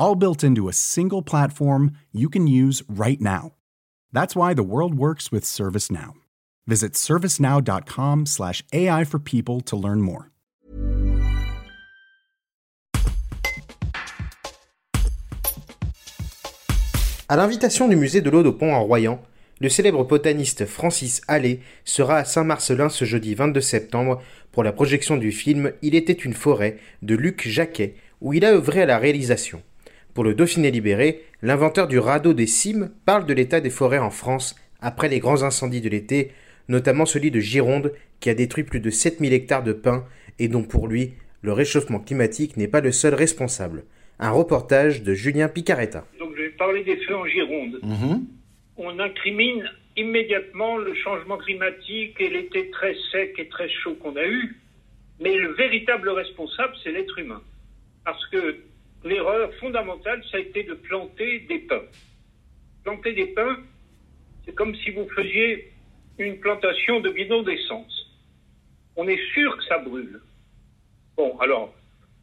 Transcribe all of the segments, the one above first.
all built into a single platform you can use right now. That's why the world works with ServiceNow. Visit servicenow.com/slash AI for people to learn more. À l'invitation du musée de l'Eau de Pont en Royan, le célèbre botaniste Francis Allais sera à Saint-Marcelin ce jeudi 22 septembre pour la projection du film Il était une forêt de Luc Jacquet, où il a œuvré à la réalisation. Pour le Dauphiné libéré, l'inventeur du radeau des cimes parle de l'état des forêts en France après les grands incendies de l'été, notamment celui de Gironde qui a détruit plus de 7000 hectares de pins et dont pour lui, le réchauffement climatique n'est pas le seul responsable. Un reportage de Julien Picaretta. Donc je vais parler des feux en Gironde. Mhm. On incrimine immédiatement le changement climatique et l'été très sec et très chaud qu'on a eu. Mais le véritable responsable, c'est l'être humain. Parce que l'erreur fondamentale, ça a été de planter des pins. Planter des pins, c'est comme si vous faisiez une plantation de bidons d'essence. On est sûr que ça brûle. Bon, alors,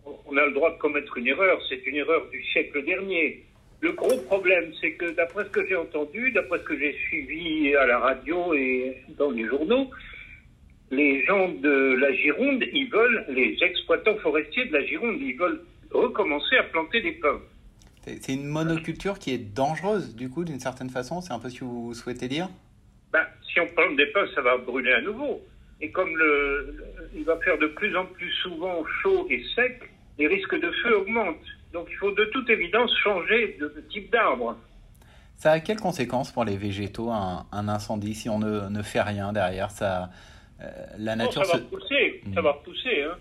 on a le droit de commettre une erreur, c'est une erreur du siècle dernier. Le gros problème, c'est que d'après ce que j'ai entendu, d'après ce que j'ai suivi à la radio et dans les journaux, les gens de la Gironde, ils veulent, les exploitants forestiers de la Gironde, ils veulent recommencer à planter des pommes. C'est une monoculture qui est dangereuse, du coup, d'une certaine façon C'est un peu ce que vous souhaitez dire? Ben, Si on plante des pommes, ça va brûler à nouveau. Et comme le, il va faire de plus en plus souvent chaud et sec, les risques de feu augmentent. Donc il faut de toute évidence changer de, type d'arbre. Ça a quelles conséquences pour les végétaux, un, incendie, si on ne, ne, fait rien derrière? Ça, euh, la nature ça va repousser, ça va repousser. Hein.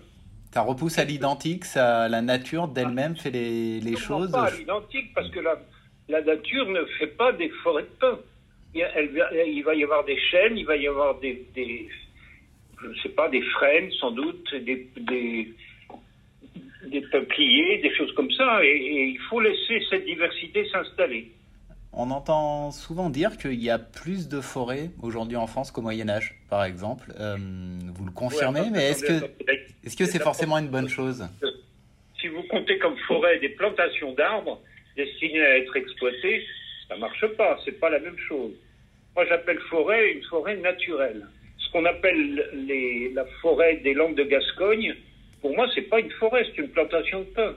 Ça repousse à l'identique, ça, la nature d'elle-même fait les, les choses pas à l'identique, parce que la, la nature ne fait pas des forêts de pins. Il, il, va y avoir des chênes, il va y avoir des, des je ne sais pas, des frênes sans doute, des, des, des peupliers, des choses comme ça, et il faut laisser cette diversité s'installer. On entend souvent dire qu'il y a plus de forêts aujourd'hui en France qu'au Moyen Âge, par exemple. Euh, vous le confirmez, mais est-ce que est-ce que c'est forcément une bonne chose? Si vous comptez comme forêt des plantations d'arbres destinées à être exploitées, ça marche pas. C'est pas la même chose. Moi, j'appelle forêt une forêt naturelle. Ce qu'on appelle les, la forêt des Landes de Gascogne, pour moi, c'est pas une forêt, c'est une plantation de pins.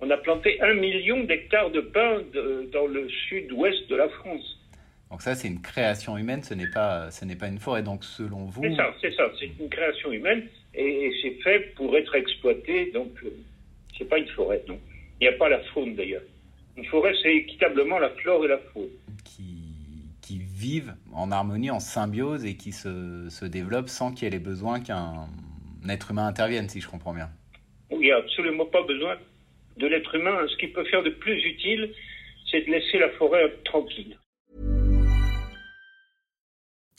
On a planté un million d'hectares de pins dans le sud-ouest de la France. Donc ça, c'est une création humaine, ce n'est pas, ce n'est pas une forêt. Donc selon vous... C'est ça, c'est ça, c'est une création humaine et, c'est fait pour être exploité. Donc ce euh, c'est pas une forêt, non. Il n'y a pas la faune d'ailleurs. Une forêt, c'est équitablement la flore et la faune. Qui, qui vivent en harmonie, en symbiose et qui se, se développent sans qu'il y ait les besoins qu'un être humain intervienne, si je comprends bien. Il n'y a absolument pas besoin de l'être humain, ce qu'il peut faire de plus utile, c'est de laisser la forêt tranquille.